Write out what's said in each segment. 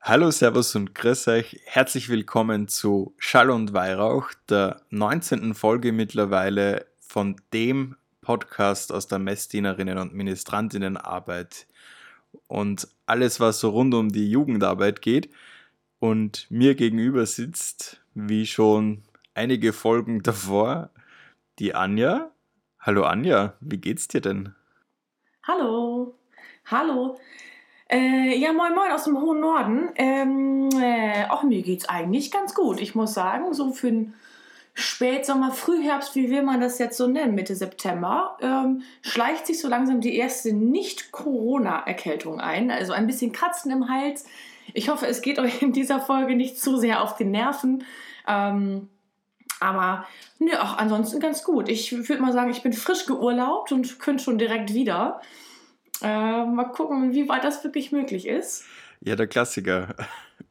Hallo, Servus und Grüß euch. Herzlich willkommen zu Schall und Weihrauch, der 19. Folge mittlerweile von dem Podcast aus der Messdienerinnen und Ministrantinnenarbeit und alles, was so rund um die Jugendarbeit geht. Und mir gegenüber sitzt, wie schon einige Folgen davor, die Anja. Hallo Anja, wie geht's dir denn? Hallo, hallo. Äh, ja, moin moin aus dem hohen Norden. Ähm, äh, auch mir geht's eigentlich ganz gut. Ich muss sagen, so für den Spätsommer, Frühherbst, wie will man das jetzt so nennen, Mitte September, ähm, schleicht sich so langsam die erste Nicht-Corona-Erkältung ein. Also ein bisschen Kratzen im Hals. Ich hoffe, es geht euch in dieser Folge nicht zu sehr auf die Nerven. Ähm, aber nö, auch ansonsten ganz gut. Ich würde mal sagen, ich bin frisch geurlaubt und könnte schon direkt wieder. Äh, mal gucken, wie weit das wirklich möglich ist. Ja, der Klassiker.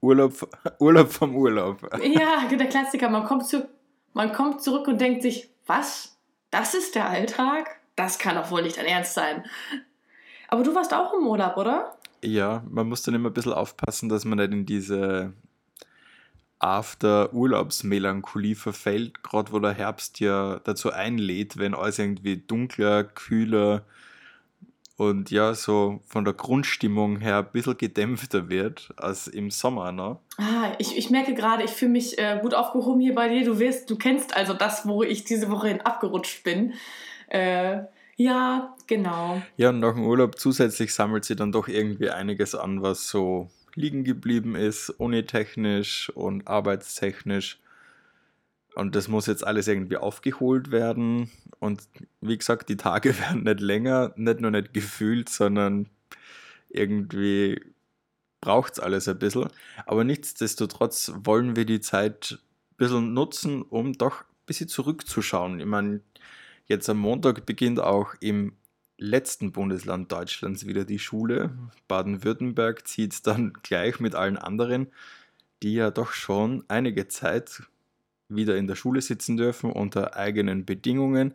Urlaub, Urlaub vom Urlaub. Ja, der Klassiker. Man kommt, zu, man kommt zurück und denkt sich, was? Das ist der Alltag? Das kann doch wohl nicht dein Ernst sein. Aber du warst auch im Urlaub, oder? Ja, man muss dann immer ein bisschen aufpassen, dass man nicht in diese After-Urlaubsmelancholie verfällt, gerade wo der Herbst ja dazu einlädt, wenn alles irgendwie dunkler, kühler und ja, so von der Grundstimmung her ein bisschen gedämpfter wird als im Sommer, ne? Ah, ich, ich merke gerade, ich fühle mich äh, gut aufgehoben hier bei dir. Du wirst, du kennst also das, wo ich diese Woche hin abgerutscht bin. Äh, ja, genau. Ja, und nach dem Urlaub zusätzlich sammelt sie dann doch irgendwie einiges an, was so liegen geblieben ist, unitechnisch und arbeitstechnisch. Und das muss jetzt alles irgendwie aufgeholt werden. Und wie gesagt, die Tage werden nicht länger, nicht nur nicht gefühlt, sondern irgendwie braucht es alles ein bisschen. Aber nichtsdestotrotz wollen wir die Zeit ein bisschen nutzen, um doch ein bisschen zurückzuschauen. Ich meine, jetzt am Montag beginnt auch im letzten Bundesland Deutschlands wieder die Schule. Baden-Württemberg zieht dann gleich mit allen anderen, die ja doch schon einige Zeit wieder in der Schule sitzen dürfen unter eigenen Bedingungen.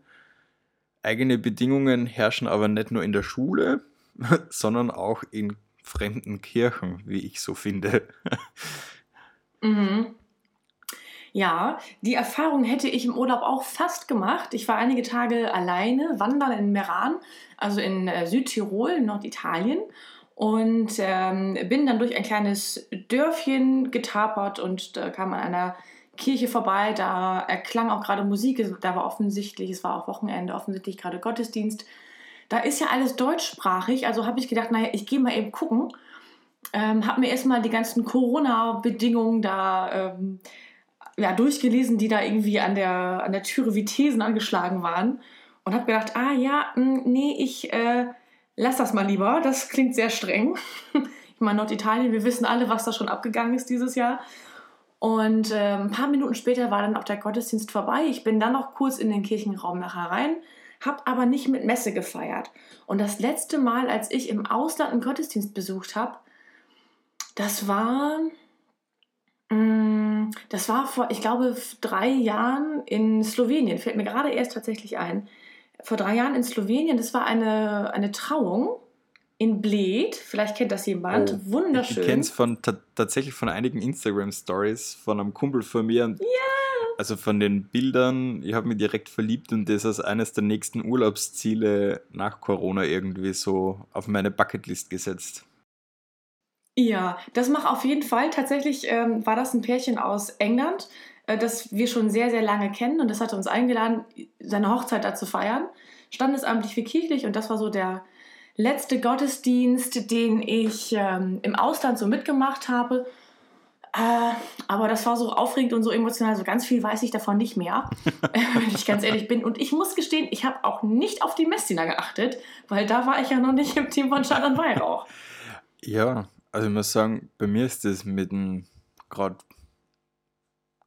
Eigene Bedingungen herrschen aber nicht nur in der Schule, sondern auch in fremden Kirchen, wie ich so finde. Mhm. Ja, die Erfahrung hätte ich im Urlaub auch fast gemacht. Ich war einige Tage alleine wandern in Meran, also in äh, Südtirol, Norditalien. Und ähm, bin dann durch ein kleines Dörfchen getapert und da kam an einer Kirche vorbei. Da erklang auch gerade Musik. Da war offensichtlich, es war auch Wochenende, offensichtlich gerade Gottesdienst. Da ist ja alles deutschsprachig. Also habe ich gedacht, naja, ich gehe mal eben gucken. Ähm, habe mir erstmal die ganzen Corona-Bedingungen da ähm, ja, durchgelesen, die da irgendwie an der, an der Türe wie Thesen angeschlagen waren. Und habe gedacht, ah ja, hm, nee, ich äh, lass das mal lieber. Das klingt sehr streng. ich meine, Norditalien, wir wissen alle, was da schon abgegangen ist dieses Jahr. Und äh, ein paar Minuten später war dann auch der Gottesdienst vorbei. Ich bin dann noch kurz in den Kirchenraum nachher rein, habe aber nicht mit Messe gefeiert. Und das letzte Mal, als ich im Ausland einen Gottesdienst besucht habe, das war Mm, das war vor, ich glaube, drei Jahren in Slowenien. Fällt mir gerade erst tatsächlich ein. Vor drei Jahren in Slowenien. Das war eine, eine Trauung in Bled. Vielleicht kennt das jemand. Oh, Wunderschön. Ich kenne es von, tatsächlich von einigen Instagram-Stories von einem Kumpel von mir. Ja. Also von den Bildern. Ich habe mich direkt verliebt und das als eines der nächsten Urlaubsziele nach Corona irgendwie so auf meine Bucketlist gesetzt. Ja, das macht auf jeden Fall. Tatsächlich ähm, war das ein Pärchen aus England, äh, das wir schon sehr, sehr lange kennen und das hat uns eingeladen, seine Hochzeit da zu feiern. Standesamtlich wie kirchlich und das war so der letzte Gottesdienst, den ich ähm, im Ausland so mitgemacht habe. Äh, aber das war so aufregend und so emotional, so ganz viel weiß ich davon nicht mehr, wenn ich ganz ehrlich bin. Und ich muss gestehen, ich habe auch nicht auf die Messdiener geachtet, weil da war ich ja noch nicht im Team von Schall und Weihrauch. Ja, also ich muss sagen, bei mir ist das mit den gerade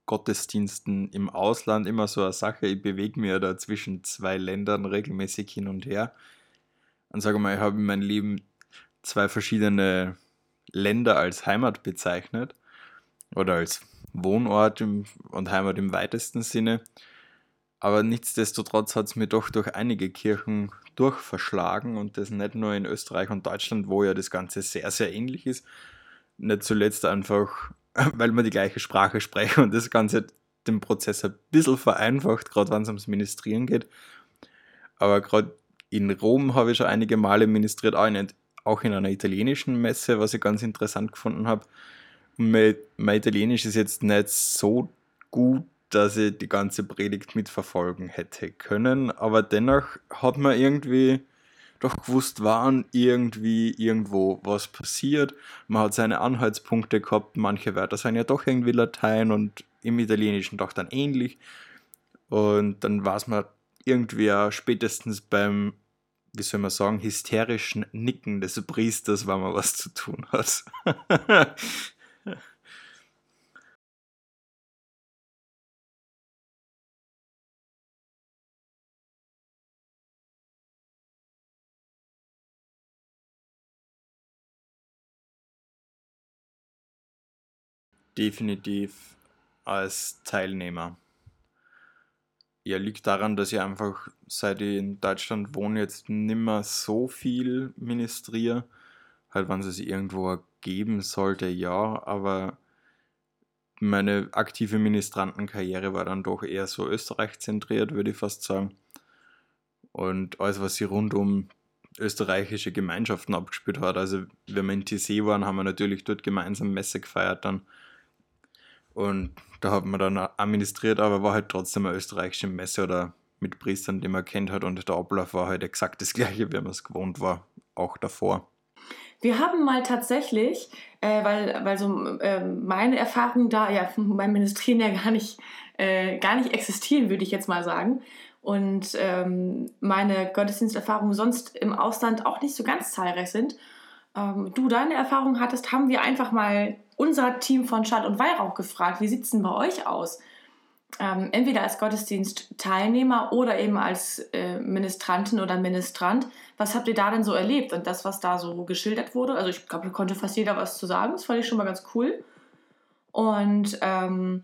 Gottesdiensten im Ausland immer so eine Sache. Ich bewege mich ja da zwischen zwei Ländern regelmäßig hin und her. Und sage mal, ich habe in meinem Leben zwei verschiedene Länder als Heimat bezeichnet oder als Wohnort im, und Heimat im weitesten Sinne. Aber nichtsdestotrotz hat es mir doch durch einige Kirchen durchverschlagen und das nicht nur in Österreich und Deutschland, wo ja das Ganze sehr, sehr ähnlich ist, Nicht zuletzt einfach, weil wir die gleiche Sprache sprechen und das Ganze den Prozess ein bisschen vereinfacht, gerade wenn es ums Ministrieren geht. Aber gerade in Rom habe ich schon einige Male ministriert, auch in, auch in einer italienischen Messe, was ich ganz interessant gefunden habe. Mein, mein Italienisch ist jetzt nicht so gut, dass ich die ganze Predigt mitverfolgen hätte können, aber dennoch hat man irgendwie doch gewusst, wann irgendwie irgendwo was passiert. Man hat seine Anhaltspunkte gehabt, manche Wörter sind ja doch irgendwie Latein und im Italienischen doch dann ähnlich. Und dann war es mal irgendwie spätestens beim, wie soll man sagen, hysterischen Nicken des Priesters, weil man was zu tun hat. Definitiv als Teilnehmer. Ja, liegt daran, dass ich einfach, seit ich in Deutschland wohne, jetzt nimmer so viel ministriere. Halt, wenn es sich irgendwo ergeben sollte, ja, aber meine aktive Ministrantenkarriere war dann doch eher so Österreich zentriert, würde ich fast sagen. Und alles, was sie rund um österreichische Gemeinschaften abgespielt hat. Also, wenn wir in TC waren, haben wir natürlich dort gemeinsam Messe gefeiert dann. Und da hat man dann administriert, aber war halt trotzdem eine österreichische Messe oder mit Priestern, die man kennt hat. Und der Ablauf war halt exakt das gleiche, wie man es gewohnt war, auch davor. Wir haben mal tatsächlich, äh, weil, weil so äh, meine Erfahrungen da ja beim Ministrieren ja gar nicht, äh, gar nicht existieren, würde ich jetzt mal sagen. Und ähm, meine Gottesdiensterfahrungen sonst im Ausland auch nicht so ganz zahlreich sind. Ähm, du deine Erfahrungen hattest, haben wir einfach mal unser Team von Schall und Weihrauch gefragt, wie sieht es denn bei euch aus? Ähm, entweder als Gottesdienstteilnehmer oder eben als äh, Ministrantin oder Ministrant. Was habt ihr da denn so erlebt und das, was da so geschildert wurde? Also ich glaube, da konnte fast jeder was zu sagen. Das fand ich schon mal ganz cool. Und ähm,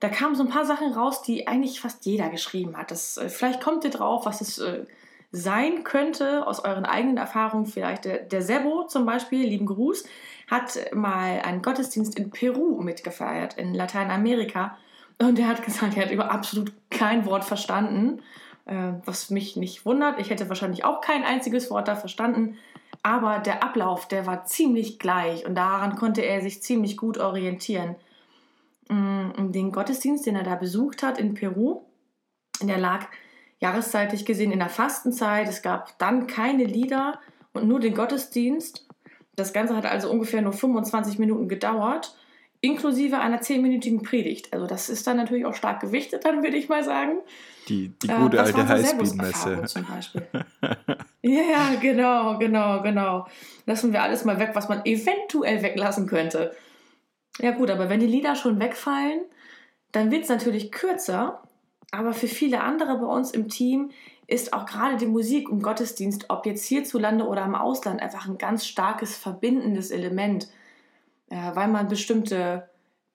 da kamen so ein paar Sachen raus, die eigentlich fast jeder geschrieben hat. Das, äh, vielleicht kommt ihr drauf, was es äh, sein könnte aus euren eigenen Erfahrungen. Vielleicht der, der Sebo zum Beispiel, lieben Gruß, hat mal einen Gottesdienst in Peru mitgefeiert, in Lateinamerika. Und er hat gesagt, er hat über absolut kein Wort verstanden, äh, was mich nicht wundert. Ich hätte wahrscheinlich auch kein einziges Wort da verstanden. Aber der Ablauf, der war ziemlich gleich und daran konnte er sich ziemlich gut orientieren. Mm, den Gottesdienst, den er da besucht hat in Peru, der lag jahreszeitig gesehen in der Fastenzeit. Es gab dann keine Lieder und nur den Gottesdienst. Das Ganze hat also ungefähr nur 25 Minuten gedauert, inklusive einer 10-minütigen Predigt. Also das ist dann natürlich auch stark gewichtet, dann würde ich mal sagen. Die, die äh, gute äh, alte Highspeed-Messe. ja, genau, genau, genau. Lassen wir alles mal weg, was man eventuell weglassen könnte. Ja gut, aber wenn die Lieder schon wegfallen, dann wird es natürlich kürzer. Aber für viele andere bei uns im Team ist auch gerade die Musik im Gottesdienst, ob jetzt hierzulande oder im Ausland, einfach ein ganz starkes verbindendes Element, weil man bestimmte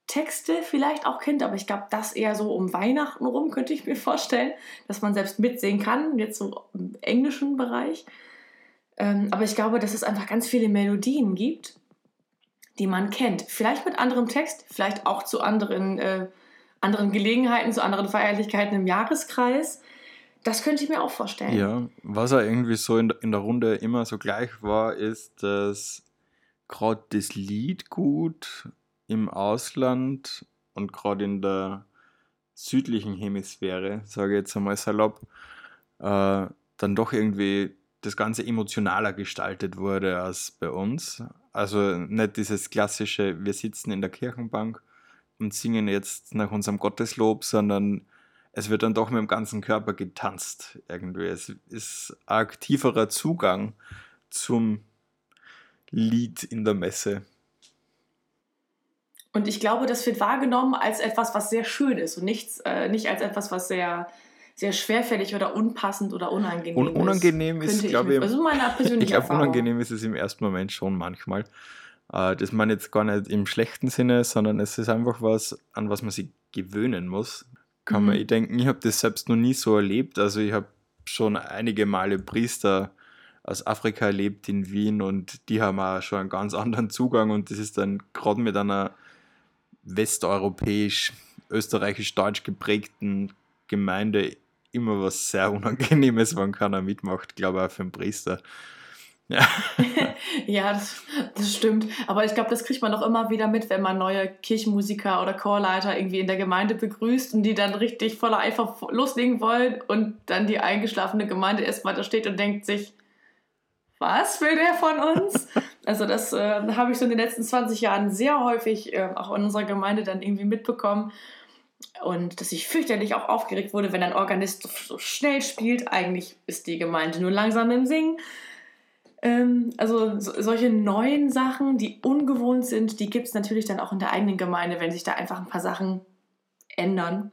Texte vielleicht auch kennt, aber ich glaube, das eher so um Weihnachten rum, könnte ich mir vorstellen, dass man selbst mitsehen kann, jetzt so im englischen Bereich. Ähm, aber ich glaube, dass es einfach ganz viele Melodien gibt, die man kennt. Vielleicht mit anderem Text, vielleicht auch zu anderen, äh, anderen Gelegenheiten, zu anderen Feierlichkeiten im Jahreskreis. Das könnte ich mir auch vorstellen. Ja, was er irgendwie so in, in der Runde immer so gleich war, ist, dass gerade das Lied gut im Ausland und gerade in der südlichen Hemisphäre, sage ich jetzt einmal salopp, äh, dann doch irgendwie das Ganze emotionaler gestaltet wurde als bei uns. Also nicht dieses klassische, wir sitzen in der Kirchenbank und singen jetzt nach unserem Gotteslob, sondern es wird dann doch mit dem ganzen Körper getanzt irgendwie. Es ist ein aktiverer Zugang zum Lied in der Messe. Und ich glaube, das wird wahrgenommen als etwas, was sehr schön ist und nichts, äh, nicht als etwas, was sehr, sehr schwerfällig oder unpassend oder unangenehm Un unangenehm ist. Unangenehm ist, glaube ich, also meiner persönlichen ich glaube, unangenehm ist es im ersten Moment schon manchmal. Äh, das meine ich jetzt gar nicht im schlechten Sinne, sondern es ist einfach was, an was man sich gewöhnen muss kann mhm. man ich denken, ich habe das selbst noch nie so erlebt. Also ich habe schon einige Male Priester aus Afrika lebt in Wien und die haben auch schon einen ganz anderen Zugang und das ist dann gerade mit einer westeuropäisch, österreichisch-deutsch geprägten Gemeinde immer was sehr Unangenehmes, wenn keiner mitmacht, glaube ich auch für einen Priester. Ja, ja das, das stimmt. Aber ich glaube, das kriegt man doch immer wieder mit, wenn man neue Kirchenmusiker oder Chorleiter irgendwie in der Gemeinde begrüßt und die dann richtig voller Eifer loslegen wollen und dann die eingeschlafene Gemeinde erstmal da steht und denkt sich, was will der von uns? Also das äh, habe ich so in den letzten 20 Jahren sehr häufig äh, auch in unserer Gemeinde dann irgendwie mitbekommen. Und dass ich fürchterlich auch aufgeregt wurde, wenn ein Organist so, so schnell spielt. Eigentlich ist die Gemeinde nur langsam im Singen. Ähm, also so, solche neuen Sachen, die ungewohnt sind, die gibt es natürlich dann auch in der eigenen Gemeinde, wenn sich da einfach ein paar Sachen ändern.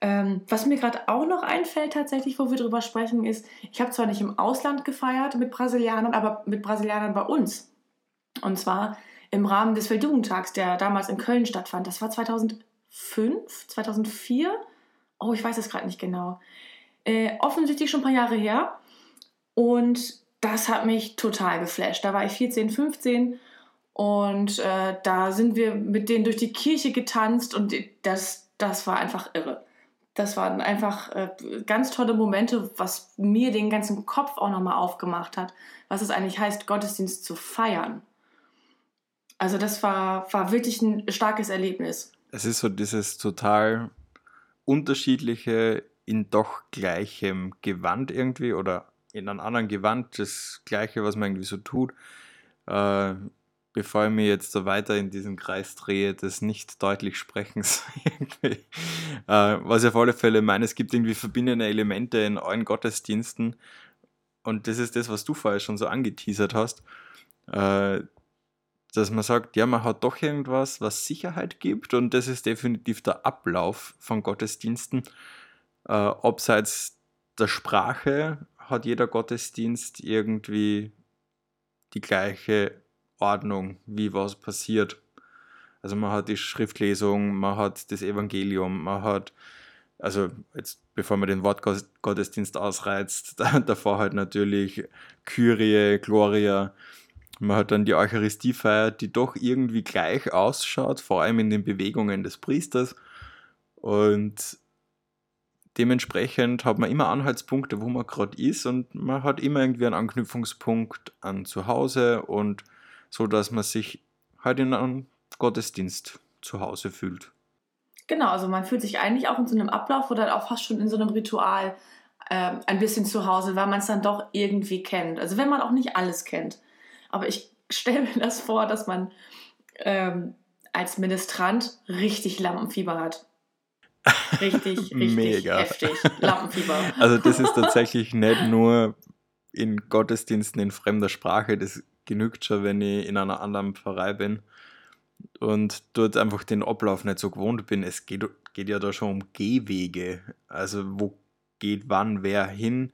Ähm, was mir gerade auch noch einfällt, tatsächlich, wo wir drüber sprechen, ist, ich habe zwar nicht im Ausland gefeiert mit Brasilianern, aber mit Brasilianern bei uns. Und zwar im Rahmen des Weltjugendtags, der damals in Köln stattfand. Das war 2005, 2004. Oh, ich weiß es gerade nicht genau. Äh, offensichtlich schon ein paar Jahre her. Und das hat mich total geflasht. Da war ich 14, 15 und äh, da sind wir mit denen durch die Kirche getanzt und das, das war einfach irre. Das waren einfach äh, ganz tolle Momente, was mir den ganzen Kopf auch nochmal aufgemacht hat, was es eigentlich heißt, Gottesdienst zu feiern. Also das war, war wirklich ein starkes Erlebnis. Es ist so dieses total unterschiedliche in doch gleichem Gewand irgendwie oder in einem anderen Gewand das Gleiche, was man irgendwie so tut. Äh, bevor ich mir jetzt so weiter in diesen Kreis drehe, des nicht deutlich Sprechens. äh, was ich auf alle Fälle meine, es gibt irgendwie verbindende Elemente in allen Gottesdiensten. Und das ist das, was du vorher schon so angeteasert hast. Äh, dass man sagt, ja, man hat doch irgendwas, was Sicherheit gibt. Und das ist definitiv der Ablauf von Gottesdiensten. Äh, abseits der Sprache hat jeder Gottesdienst irgendwie die gleiche Ordnung, wie was passiert. Also man hat die Schriftlesung, man hat das Evangelium, man hat, also jetzt bevor man den Wortgottesdienst ausreizt, davor halt natürlich Kyrie, Gloria, man hat dann die Eucharistiefeier, die doch irgendwie gleich ausschaut, vor allem in den Bewegungen des Priesters. Und dementsprechend hat man immer Anhaltspunkte, wo man gerade ist und man hat immer irgendwie einen Anknüpfungspunkt an zu Hause und so, dass man sich halt in einem Gottesdienst zu Hause fühlt. Genau, also man fühlt sich eigentlich auch in so einem Ablauf oder auch fast schon in so einem Ritual äh, ein bisschen zu Hause, weil man es dann doch irgendwie kennt. Also wenn man auch nicht alles kennt. Aber ich stelle mir das vor, dass man ähm, als Ministrant richtig Lampenfieber hat. Richtig, richtig Mega. heftig. Lampenfieber. Also das ist tatsächlich nicht nur in Gottesdiensten in fremder Sprache, das genügt schon, wenn ich in einer anderen Pfarrei bin und dort einfach den Ablauf nicht so gewohnt bin. Es geht, geht ja da schon um Gehwege, also wo geht wann wer hin.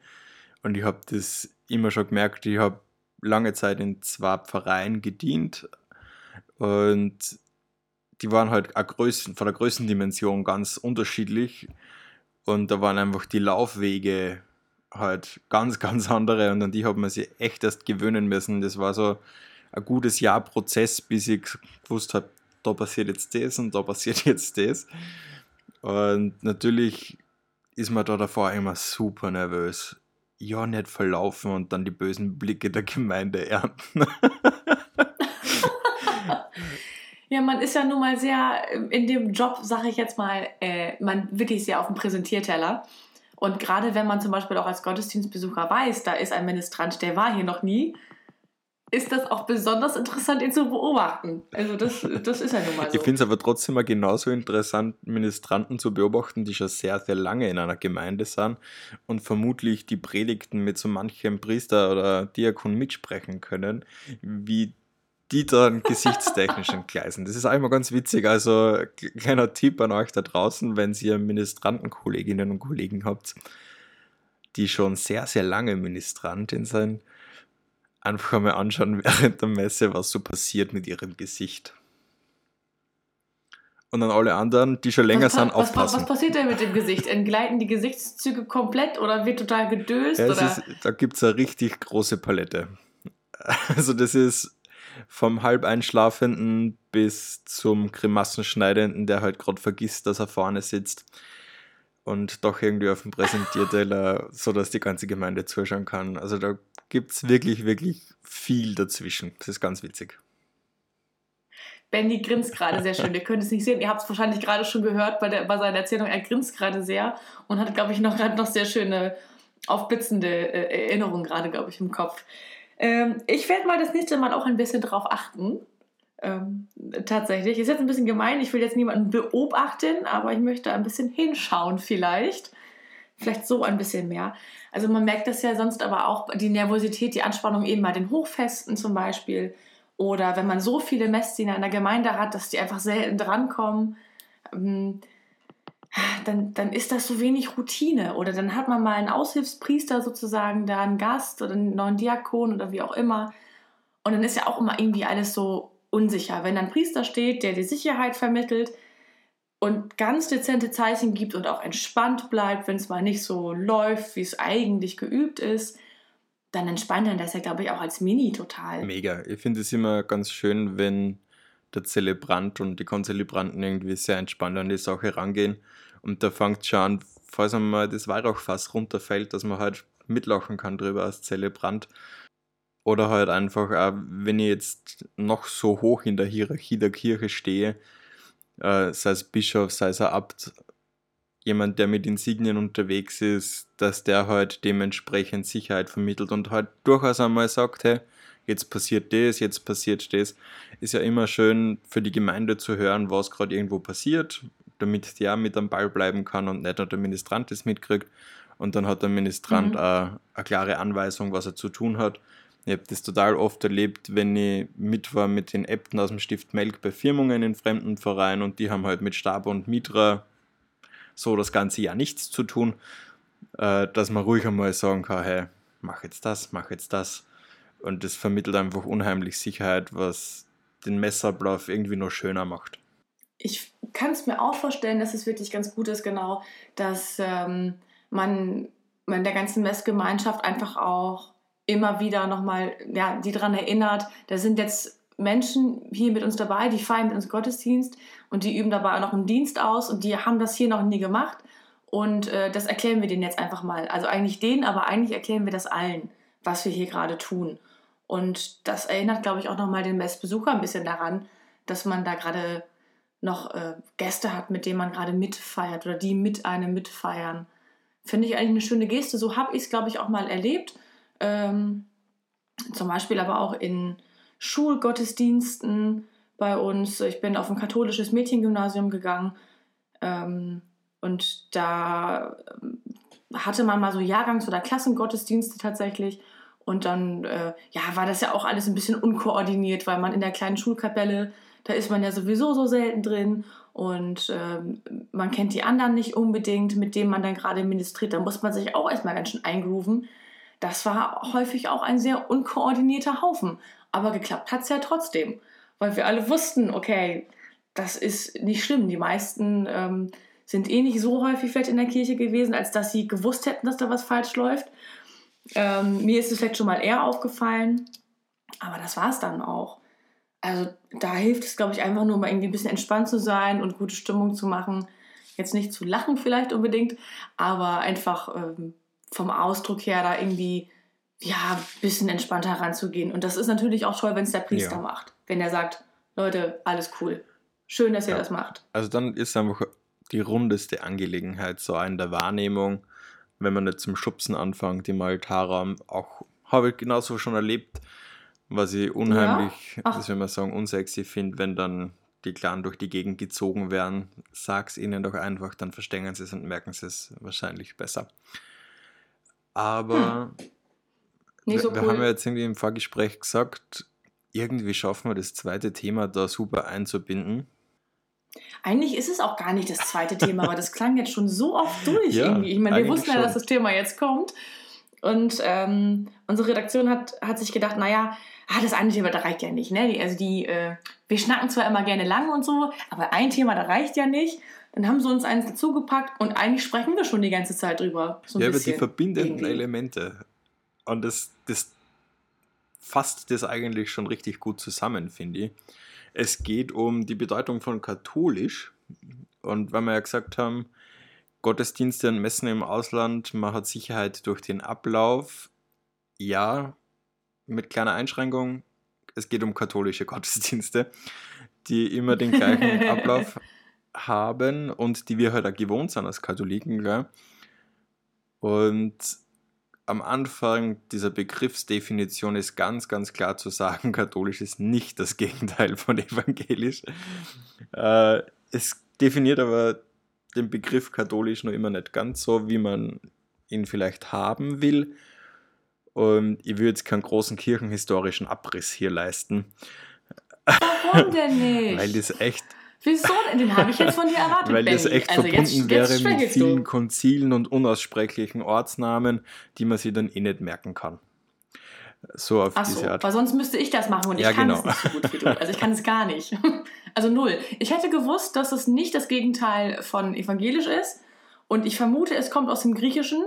Und ich habe das immer schon gemerkt, ich habe lange Zeit in zwei Pfarreien gedient und die waren halt Größen, von der Größendimension ganz unterschiedlich. Und da waren einfach die Laufwege halt ganz, ganz andere und an die hat man sich echt erst gewöhnen müssen. Das war so ein gutes Jahr Prozess, bis ich gewusst habe, da passiert jetzt das und da passiert jetzt das. Und natürlich ist man da davor immer super nervös. Ja, nicht verlaufen und dann die bösen Blicke der Gemeinde ernten. Ja, man ist ja nun mal sehr ähm, in dem Job, sage ich jetzt mal, äh, man wirklich sehr auf dem Präsentierteller. Und gerade wenn man zum Beispiel auch als Gottesdienstbesucher weiß, da ist ein Ministrant, der war hier noch nie, ist das auch besonders interessant, ihn zu beobachten. Also das, das ist ja nun mal so. Ich finde es aber trotzdem mal genauso interessant, Ministranten zu beobachten, die schon sehr, sehr lange in einer Gemeinde sind und vermutlich die Predigten mit so manchem Priester oder Diakon mitsprechen können, wie die dann gesichtstechnisch entgleisen. Das ist einmal ganz witzig. Also, kleiner Tipp an euch da draußen, wenn ihr Ministrantenkolleginnen und Kollegen habt, die schon sehr, sehr lange Ministrantin sind, einfach mal anschauen während der Messe, was so passiert mit ihrem Gesicht. Und dann alle anderen, die schon länger was, sind, was, aufpassen. Was, passiert denn mit dem Gesicht? Entgleiten die Gesichtszüge komplett oder wird total gedöst? Ja, oder? Ist, da gibt es eine richtig große Palette. Also das ist vom halb Einschlafenden bis zum Grimassenschneidenden, der halt gerade vergisst, dass er vorne sitzt und doch irgendwie auf dem Präsentierteller, sodass die ganze Gemeinde zuschauen kann. Also da gibt es wirklich, wirklich viel dazwischen. Das ist ganz witzig. Benny grinst gerade sehr schön. Ihr könnt es nicht sehen. Ihr habt es wahrscheinlich gerade schon gehört bei, der, bei seiner Erzählung. Er grinst gerade sehr und hat, glaube ich, noch gerade noch sehr schöne aufblitzende äh, Erinnerungen gerade, glaube ich, im Kopf. Ähm, ich werde mal das nächste Mal auch ein bisschen drauf achten. Ähm, tatsächlich. Ist jetzt ein bisschen gemein. Ich will jetzt niemanden beobachten, aber ich möchte ein bisschen hinschauen, vielleicht. Vielleicht so ein bisschen mehr. Also, man merkt das ja sonst aber auch, die Nervosität, die Anspannung eben bei den Hochfesten zum Beispiel oder wenn man so viele Messdiener in der Gemeinde hat, dass die einfach selten drankommen, ähm, dann, dann ist das so wenig Routine. Oder dann hat man mal einen Aushilfspriester sozusagen, da einen Gast oder einen neuen Diakon oder wie auch immer. Und dann ist ja auch immer irgendwie alles so unsicher. Wenn ein Priester steht, der die Sicherheit vermittelt und ganz dezente Zeichen gibt und auch entspannt bleibt, wenn es mal nicht so läuft, wie es eigentlich geübt ist, dann entspannt dann das ja, glaube ich, auch als Mini total. Mega. Ich finde es immer ganz schön, wenn der Zelebrant und die Konzelebranten irgendwie sehr entspannt an die Sache rangehen. Und da fängt schon an, falls einmal das Weihrauchfass runterfällt, dass man halt mitlachen kann drüber als Zelebrant. Oder halt einfach, auch, wenn ich jetzt noch so hoch in der Hierarchie der Kirche stehe, äh, sei es Bischof, sei es ein Abt, jemand, der mit Insignien unterwegs ist, dass der halt dementsprechend Sicherheit vermittelt und halt durchaus einmal sagt, hey, jetzt passiert das, jetzt passiert das. Ist ja immer schön für die Gemeinde zu hören, was gerade irgendwo passiert, damit der mit am Ball bleiben kann und nicht nur der Ministrant das mitkriegt. Und dann hat der Ministrant mhm. eine, eine klare Anweisung, was er zu tun hat. Ich habe das total oft erlebt, wenn ich mit war mit den Äbten aus dem Stift Melk bei Firmungen in fremden Vereinen und die haben halt mit Stab und Mitra so das ganze Jahr nichts zu tun, äh, dass man ruhig einmal sagen kann, hey, mach jetzt das, mach jetzt das. Und das vermittelt einfach unheimlich Sicherheit, was den Messablauf irgendwie noch schöner macht. Ich kann es mir auch vorstellen, dass es wirklich ganz gut ist, genau, dass ähm, man, man der ganzen Messgemeinschaft einfach auch immer wieder nochmal ja, die daran erinnert, da sind jetzt Menschen hier mit uns dabei, die feiern mit uns Gottesdienst und die üben dabei auch noch einen Dienst aus und die haben das hier noch nie gemacht. Und äh, das erklären wir denen jetzt einfach mal. Also eigentlich denen, aber eigentlich erklären wir das allen, was wir hier gerade tun. Und das erinnert, glaube ich, auch nochmal den Messbesucher ein bisschen daran, dass man da gerade noch äh, Gäste hat, mit denen man gerade mitfeiert oder die mit einem mitfeiern. Finde ich eigentlich eine schöne Geste. So habe ich es, glaube ich, auch mal erlebt. Ähm, zum Beispiel aber auch in Schulgottesdiensten bei uns. Ich bin auf ein katholisches Mädchengymnasium gegangen ähm, und da ähm, hatte man mal so Jahrgangs- oder Klassengottesdienste tatsächlich. Und dann äh, ja, war das ja auch alles ein bisschen unkoordiniert, weil man in der kleinen Schulkapelle, da ist man ja sowieso so selten drin und ähm, man kennt die anderen nicht unbedingt, mit denen man dann gerade ministriert. Da muss man sich auch erstmal ganz schön eingrooven. Das war häufig auch ein sehr unkoordinierter Haufen. Aber geklappt hat es ja trotzdem, weil wir alle wussten, okay, das ist nicht schlimm. Die meisten ähm, sind eh nicht so häufig vielleicht in der Kirche gewesen, als dass sie gewusst hätten, dass da was falsch läuft. Ähm, mir ist es vielleicht schon mal eher aufgefallen, aber das war es dann auch. Also da hilft es, glaube ich, einfach nur mal irgendwie ein bisschen entspannt zu sein und gute Stimmung zu machen. Jetzt nicht zu lachen vielleicht unbedingt, aber einfach ähm, vom Ausdruck her da irgendwie ja, ein bisschen entspannter heranzugehen. Und das ist natürlich auch toll, wenn es der Priester ja. macht. Wenn er sagt, Leute, alles cool. Schön, dass ihr ja. das macht. Also dann ist einfach die rundeste Angelegenheit so in der Wahrnehmung, wenn man nicht zum Schubsen anfängt im Altarraum. Auch habe ich genauso schon erlebt, was ich unheimlich, ja. soll man sagen, unsexy finde, wenn dann die Clan durch die Gegend gezogen werden. Sag's ihnen doch einfach, dann verstehen sie es und merken sie es wahrscheinlich besser. Aber hm. Nee, so wir, cool. wir haben ja jetzt irgendwie im Vorgespräch gesagt, irgendwie schaffen wir das zweite Thema da super einzubinden. Eigentlich ist es auch gar nicht das zweite Thema, aber das klang jetzt schon so oft durch ja, irgendwie. Ich meine, wir wussten ja, dass das Thema jetzt kommt. Und ähm, unsere Redaktion hat, hat sich gedacht, naja, ah, das eine Thema, da reicht ja nicht. Ne? Also die, äh, wir schnacken zwar immer gerne lang und so, aber ein Thema, da reicht ja nicht. Dann haben sie uns eins dazugepackt und eigentlich sprechen wir schon die ganze Zeit drüber. So ja, über die verbindenden irgendwie. Elemente. Und das, das fasst das eigentlich schon richtig gut zusammen, finde ich. Es geht um die Bedeutung von katholisch. Und weil wir ja gesagt haben, Gottesdienste und Messen im Ausland, man hat Sicherheit durch den Ablauf. Ja, mit kleiner Einschränkung, es geht um katholische Gottesdienste, die immer den gleichen Ablauf haben und die wir halt auch gewohnt sind als Katholiken. Gell? Und am Anfang dieser Begriffsdefinition ist ganz, ganz klar zu sagen, katholisch ist nicht das Gegenteil von evangelisch. Äh, es definiert aber den Begriff katholisch noch immer nicht ganz so, wie man ihn vielleicht haben will. Und ich würde jetzt keinen großen kirchenhistorischen Abriss hier leisten. Warum denn nicht? Weil das echt. Wieso? Den habe ich jetzt von dir erwartet. Weil das echt also verbunden jetzt, jetzt wäre mit vielen du. Konzilen und unaussprechlichen Ortsnamen, die man sich dann eh nicht merken kann. So auf Ach diese so, Art. Weil sonst müsste ich das machen und ja, ich kann genau. es nicht so gut wie du. Also ich kann es gar nicht. Also null. Ich hätte gewusst, dass es nicht das Gegenteil von evangelisch ist. Und ich vermute, es kommt aus dem Griechischen.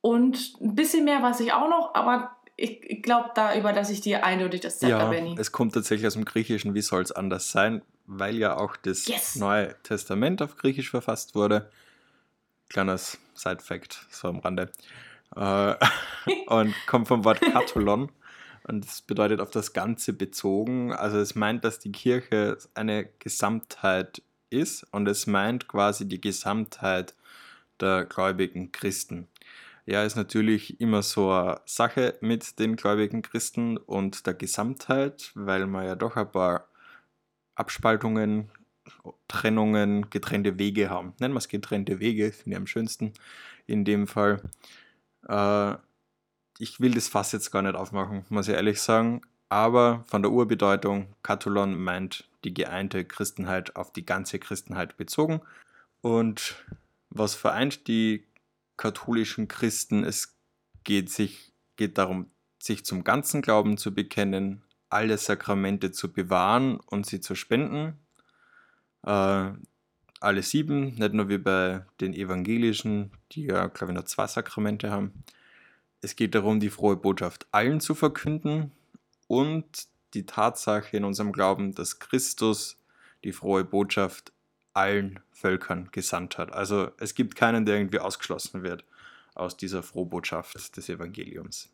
Und ein bisschen mehr weiß ich auch noch, aber ich glaube da überlasse ich dir eindeutig das Zepter, ja, Benny. Es kommt tatsächlich aus dem Griechischen. Wie soll es anders sein? Weil ja auch das yes. Neue Testament auf Griechisch verfasst wurde. Kleines Side-Fact, so am Rande. Äh, und kommt vom Wort Katholon. Und das bedeutet auf das Ganze bezogen. Also es meint, dass die Kirche eine Gesamtheit ist und es meint quasi die Gesamtheit der gläubigen Christen. Ja, ist natürlich immer so eine Sache mit den gläubigen Christen und der Gesamtheit, weil man ja doch ein paar Abspaltungen, Trennungen, getrennte Wege haben. Nennen wir es getrennte Wege, finde ich am schönsten in dem Fall. Äh, ich will das Fass jetzt gar nicht aufmachen, muss ich ehrlich sagen. Aber von der Urbedeutung, Katholon meint die geeinte Christenheit auf die ganze Christenheit bezogen. Und was vereint die katholischen Christen? Es geht, sich, geht darum, sich zum ganzen Glauben zu bekennen, alle Sakramente zu bewahren und sie zu spenden. Äh, alle sieben, nicht nur wie bei den Evangelischen, die ja, glaube ich, nur zwei Sakramente haben. Es geht darum, die frohe Botschaft allen zu verkünden und die Tatsache in unserem Glauben, dass Christus die frohe Botschaft allen Völkern gesandt hat. Also es gibt keinen, der irgendwie ausgeschlossen wird aus dieser Frohbotschaft des Evangeliums.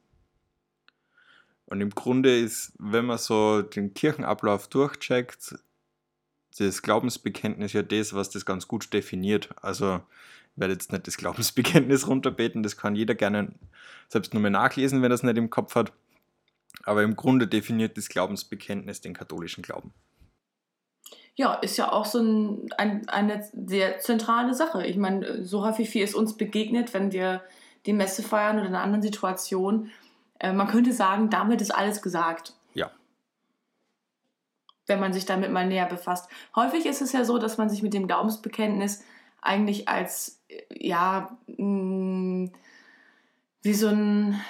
Und im Grunde ist, wenn man so den Kirchenablauf durchcheckt, das Glaubensbekenntnis ja das, was das ganz gut definiert. Also ich werde jetzt nicht das Glaubensbekenntnis runterbeten, das kann jeder gerne selbst nur mal nachlesen, wenn er es nicht im Kopf hat. Aber im Grunde definiert das Glaubensbekenntnis den katholischen Glauben. Ja, ist ja auch so ein, ein, eine sehr zentrale Sache. Ich meine, so häufig wie es uns begegnet, wenn wir die Messe feiern oder in einer anderen Situation, äh, man könnte sagen, damit ist alles gesagt. Wenn man sich damit mal näher befasst. Häufig ist es ja so, dass man sich mit dem Glaubensbekenntnis eigentlich als, ja, mm, wie so ein,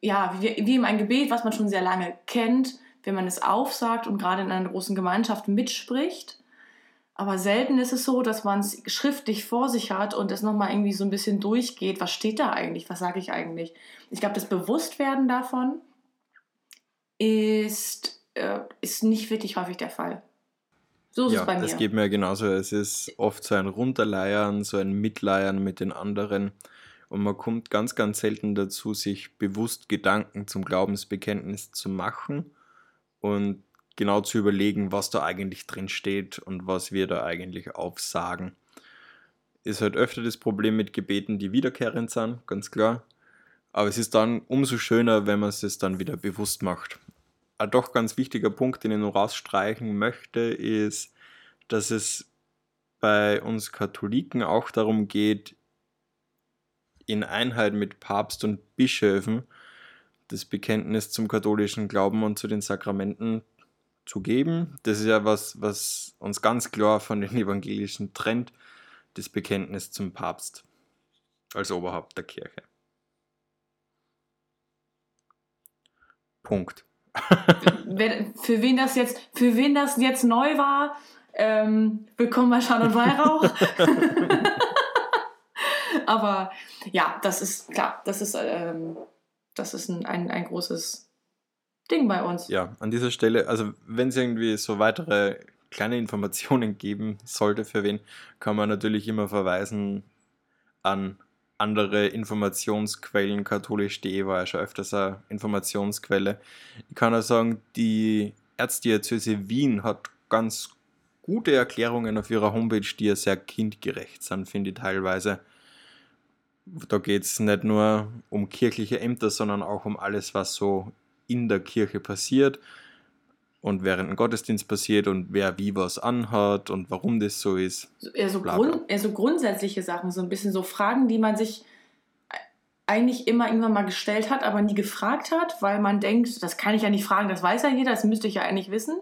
ja, wie, in ein Gebet, was man schon sehr lange kennt, wenn man es aufsagt und gerade in einer großen Gemeinschaft mitspricht. Aber selten ist es so, dass man es schriftlich vor sich hat und es nochmal irgendwie so ein bisschen durchgeht. Was steht da eigentlich? Was sage ich eigentlich? Ich glaube, das Bewusstwerden davon ist, äh, ist nicht wirklich häufig der Fall. So ist ja, es bei mir. Es geht mir genauso. Es ist oft so ein Runterleiern, so ein Mitleiern mit den anderen. Und man kommt ganz, ganz selten dazu, sich bewusst Gedanken zum Glaubensbekenntnis zu machen und genau zu überlegen, was da eigentlich drin steht und was wir da eigentlich aufsagen. Ist halt öfter das Problem mit Gebeten, die wiederkehrend sind, ganz klar. Aber es ist dann umso schöner, wenn man es dann wieder bewusst macht ein doch ganz wichtiger Punkt, den ich nur rausstreichen möchte, ist, dass es bei uns Katholiken auch darum geht, in Einheit mit Papst und Bischöfen das Bekenntnis zum katholischen Glauben und zu den Sakramenten zu geben. Das ist ja was, was uns ganz klar von den Evangelischen trennt, das Bekenntnis zum Papst als Oberhaupt der Kirche. Punkt für wen das jetzt, für wen das jetzt neu war, ähm, willkommen bei Schall und Weihrauch. Aber ja, das ist klar, das ist, ähm, das ist ein, ein, ein großes Ding bei uns. Ja, an dieser Stelle, also wenn es irgendwie so weitere kleine Informationen geben sollte für wen, kann man natürlich immer verweisen an andere Informationsquellen. Katholisch.de war ja schon öfters eine Informationsquelle. Ich kann auch sagen, die Erzdiözese Wien hat ganz gute Erklärungen auf ihrer Homepage, die ja sehr kindgerecht sind, finde ich teilweise. Da geht es nicht nur um kirchliche Ämter, sondern auch um alles, was so in der Kirche passiert und während ein Gottesdienst passiert und wer wie was anhat und warum das so ist. Eher so, Grund, eher so grundsätzliche Sachen, so ein bisschen so Fragen, die man sich eigentlich immer irgendwann mal gestellt hat, aber nie gefragt hat, weil man denkt, das kann ich ja nicht fragen, das weiß ja jeder, das müsste ich ja eigentlich wissen.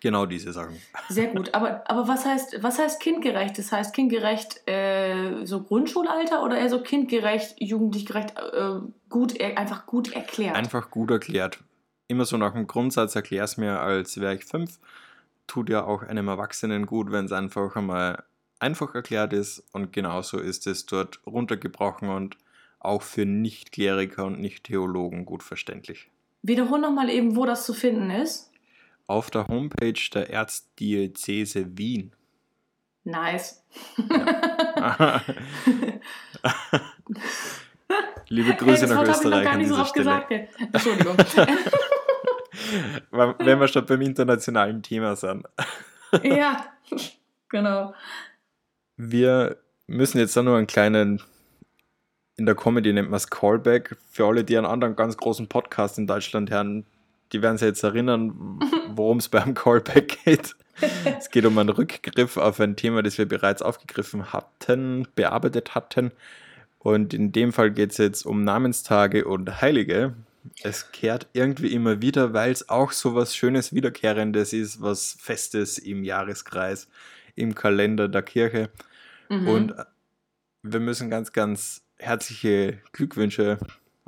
Genau diese Sachen. Sehr gut. Aber, aber was, heißt, was heißt kindgerecht? Das heißt kindgerecht äh, so Grundschulalter oder eher so kindgerecht, jugendlich gerecht, äh, gut, einfach gut erklärt? Einfach gut erklärt immer so nach dem Grundsatz, erklär es mir, als wäre ich fünf. Tut ja auch einem Erwachsenen gut, wenn es einfach einmal einfach erklärt ist. Und genauso ist es dort runtergebrochen und auch für Nicht-Kleriker und Nicht-Theologen gut verständlich. Wiederhol nochmal eben, wo das zu finden ist. Auf der Homepage der Erzdiözese Wien. Nice. Ja. Liebe Grüße hey, nach Österreich an dieser Stelle. Entschuldigung. wenn wir schon beim internationalen Thema sind. ja, genau. Wir müssen jetzt auch nur einen kleinen, in der Comedy nennt man es Callback, für alle, die einen anderen ganz großen Podcast in Deutschland hören, die werden sich jetzt erinnern, worum es beim Callback geht. es geht um einen Rückgriff auf ein Thema, das wir bereits aufgegriffen hatten, bearbeitet hatten. Und in dem Fall geht es jetzt um Namenstage und Heilige es kehrt irgendwie immer wieder, weil es auch so was Schönes, Wiederkehrendes ist, was Festes im Jahreskreis, im Kalender der Kirche. Mhm. Und wir müssen ganz, ganz herzliche Glückwünsche,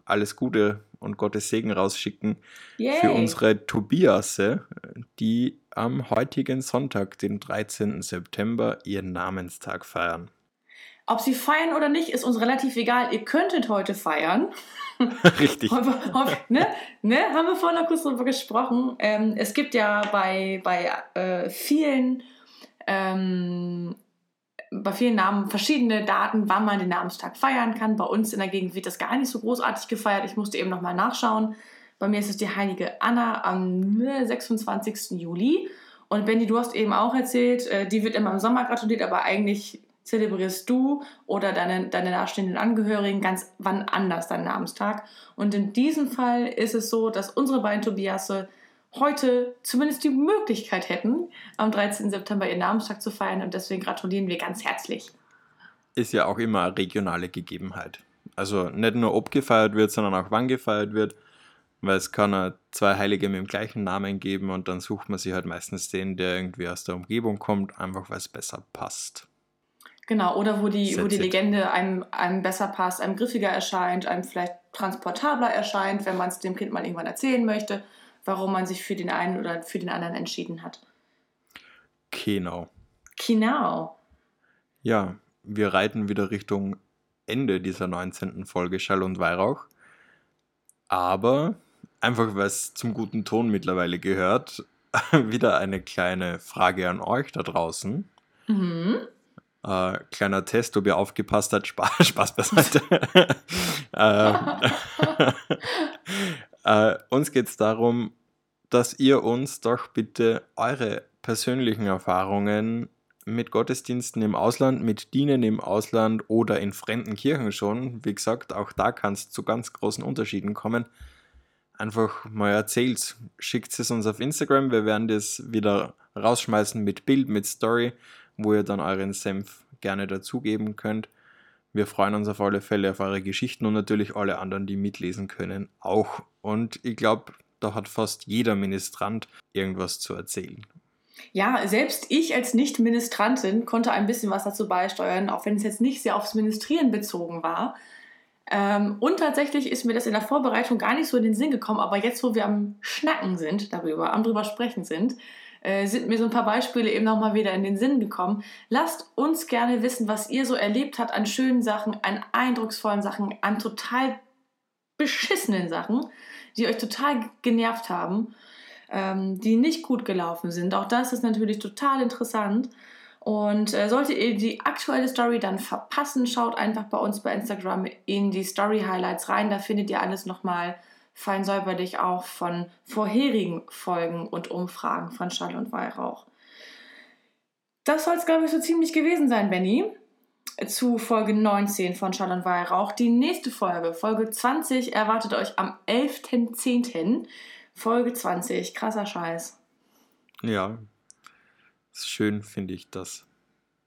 alles Gute und Gottes Segen rausschicken Yay. für unsere Tobiasse, die am heutigen Sonntag, den 13. September, ihren Namenstag feiern. Ob sie feiern oder nicht, ist uns relativ egal. Ihr könntet heute feiern. Richtig. ne? Ne? Haben wir vorhin noch kurz darüber gesprochen. Ähm, es gibt ja bei, bei äh, vielen ähm, bei vielen Namen verschiedene Daten, wann man den Namenstag feiern kann. Bei uns in der Gegend wird das gar nicht so großartig gefeiert. Ich musste eben nochmal nachschauen. Bei mir ist es die heilige Anna am 26. Juli. Und Benny, du hast eben auch erzählt, äh, die wird immer im Sommer gratuliert, aber eigentlich zelebrierst du oder deine, deine nahestehenden Angehörigen ganz wann anders deinen Namenstag. Und in diesem Fall ist es so, dass unsere beiden Tobiasse heute zumindest die Möglichkeit hätten, am 13. September ihren Namenstag zu feiern und deswegen gratulieren wir ganz herzlich. Ist ja auch immer eine regionale Gegebenheit. Also nicht nur ob gefeiert wird, sondern auch wann gefeiert wird, weil es kann zwei Heilige mit dem gleichen Namen geben und dann sucht man sich halt meistens den, der irgendwie aus der Umgebung kommt, einfach weil es besser passt. Genau, oder wo die, wo die Legende einem, einem besser passt, einem griffiger erscheint, einem vielleicht transportabler erscheint, wenn man es dem Kind mal irgendwann erzählen möchte, warum man sich für den einen oder für den anderen entschieden hat. Genau. Genau. Ja, wir reiten wieder Richtung Ende dieser 19. Folge Schall und Weihrauch. Aber einfach weil es zum guten Ton mittlerweile gehört, wieder eine kleine Frage an euch da draußen. Mhm. Äh, kleiner Test, ob ihr aufgepasst habt. Spaß, Spaß beiseite. äh, äh, uns geht es darum, dass ihr uns doch bitte eure persönlichen Erfahrungen mit Gottesdiensten im Ausland, mit Dienen im Ausland oder in fremden Kirchen schon, wie gesagt, auch da kann es zu ganz großen Unterschieden kommen, einfach mal erzählt. Schickt es uns auf Instagram, wir werden das wieder rausschmeißen mit Bild, mit Story wo ihr dann euren Senf gerne dazugeben könnt. Wir freuen uns auf alle Fälle auf eure Geschichten und natürlich alle anderen, die mitlesen können, auch. Und ich glaube, da hat fast jeder Ministrant irgendwas zu erzählen. Ja, selbst ich als Nicht-Ministrantin konnte ein bisschen was dazu beisteuern, auch wenn es jetzt nicht sehr aufs Ministrieren bezogen war. Ähm, und tatsächlich ist mir das in der Vorbereitung gar nicht so in den Sinn gekommen, aber jetzt, wo wir am Schnacken sind darüber, am drüber sprechen sind, äh, sind mir so ein paar Beispiele eben nochmal wieder in den Sinn gekommen. Lasst uns gerne wissen, was ihr so erlebt habt an schönen Sachen, an eindrucksvollen Sachen, an total beschissenen Sachen, die euch total genervt haben, ähm, die nicht gut gelaufen sind. Auch das ist natürlich total interessant. Und äh, solltet ihr die aktuelle Story dann verpassen, schaut einfach bei uns bei Instagram in die Story Highlights rein. Da findet ihr alles nochmal fein säuberlich auch von vorherigen Folgen und Umfragen von Schall und Weihrauch. Das soll es, glaube ich, so ziemlich gewesen sein, Benny. Zu Folge 19 von Schall und Weihrauch. Die nächste Folge, Folge 20, erwartet euch am 11.10. Folge 20. Krasser Scheiß. Ja, Schön finde ich das.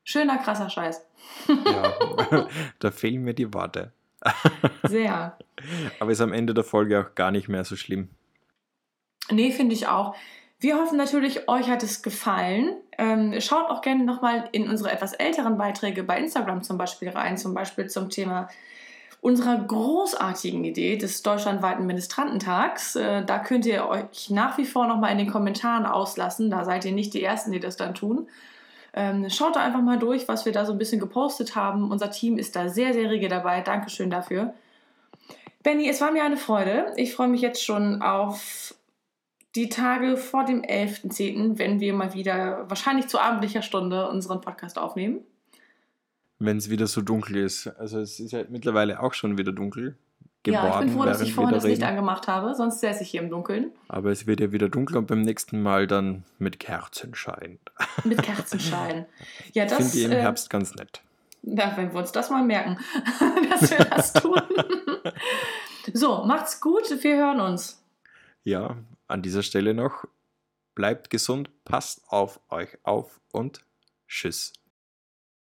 Schöner, krasser Scheiß. ja, da fehlen mir die Worte. Sehr. Aber ist am Ende der Folge auch gar nicht mehr so schlimm. Nee, finde ich auch. Wir hoffen natürlich, euch hat es gefallen. Ähm, schaut auch gerne nochmal in unsere etwas älteren Beiträge bei Instagram zum Beispiel rein, zum Beispiel zum Thema unserer großartigen Idee des deutschlandweiten Ministrantentags. Äh, da könnt ihr euch nach wie vor noch mal in den Kommentaren auslassen. Da seid ihr nicht die Ersten, die das dann tun. Ähm, schaut da einfach mal durch, was wir da so ein bisschen gepostet haben. Unser Team ist da sehr, sehr rege dabei. Dankeschön dafür. Benny, es war mir eine Freude. Ich freue mich jetzt schon auf die Tage vor dem 11.10., wenn wir mal wieder wahrscheinlich zu abendlicher Stunde unseren Podcast aufnehmen wenn es wieder so dunkel ist. Also es ist ja mittlerweile auch schon wieder dunkel geworden. Ja, ich bin froh, dass ich vorhin das Licht angemacht habe, sonst säße ich hier im Dunkeln. Aber es wird ja wieder dunkel und beim nächsten Mal dann mit Kerzenschein. Mit Kerzenschein. Ja, das finde ich im äh, Herbst ganz nett. Ja, wenn wir uns das mal merken, dass wir das tun. so, macht's gut, wir hören uns. Ja, an dieser Stelle noch, bleibt gesund, passt auf euch auf und tschüss.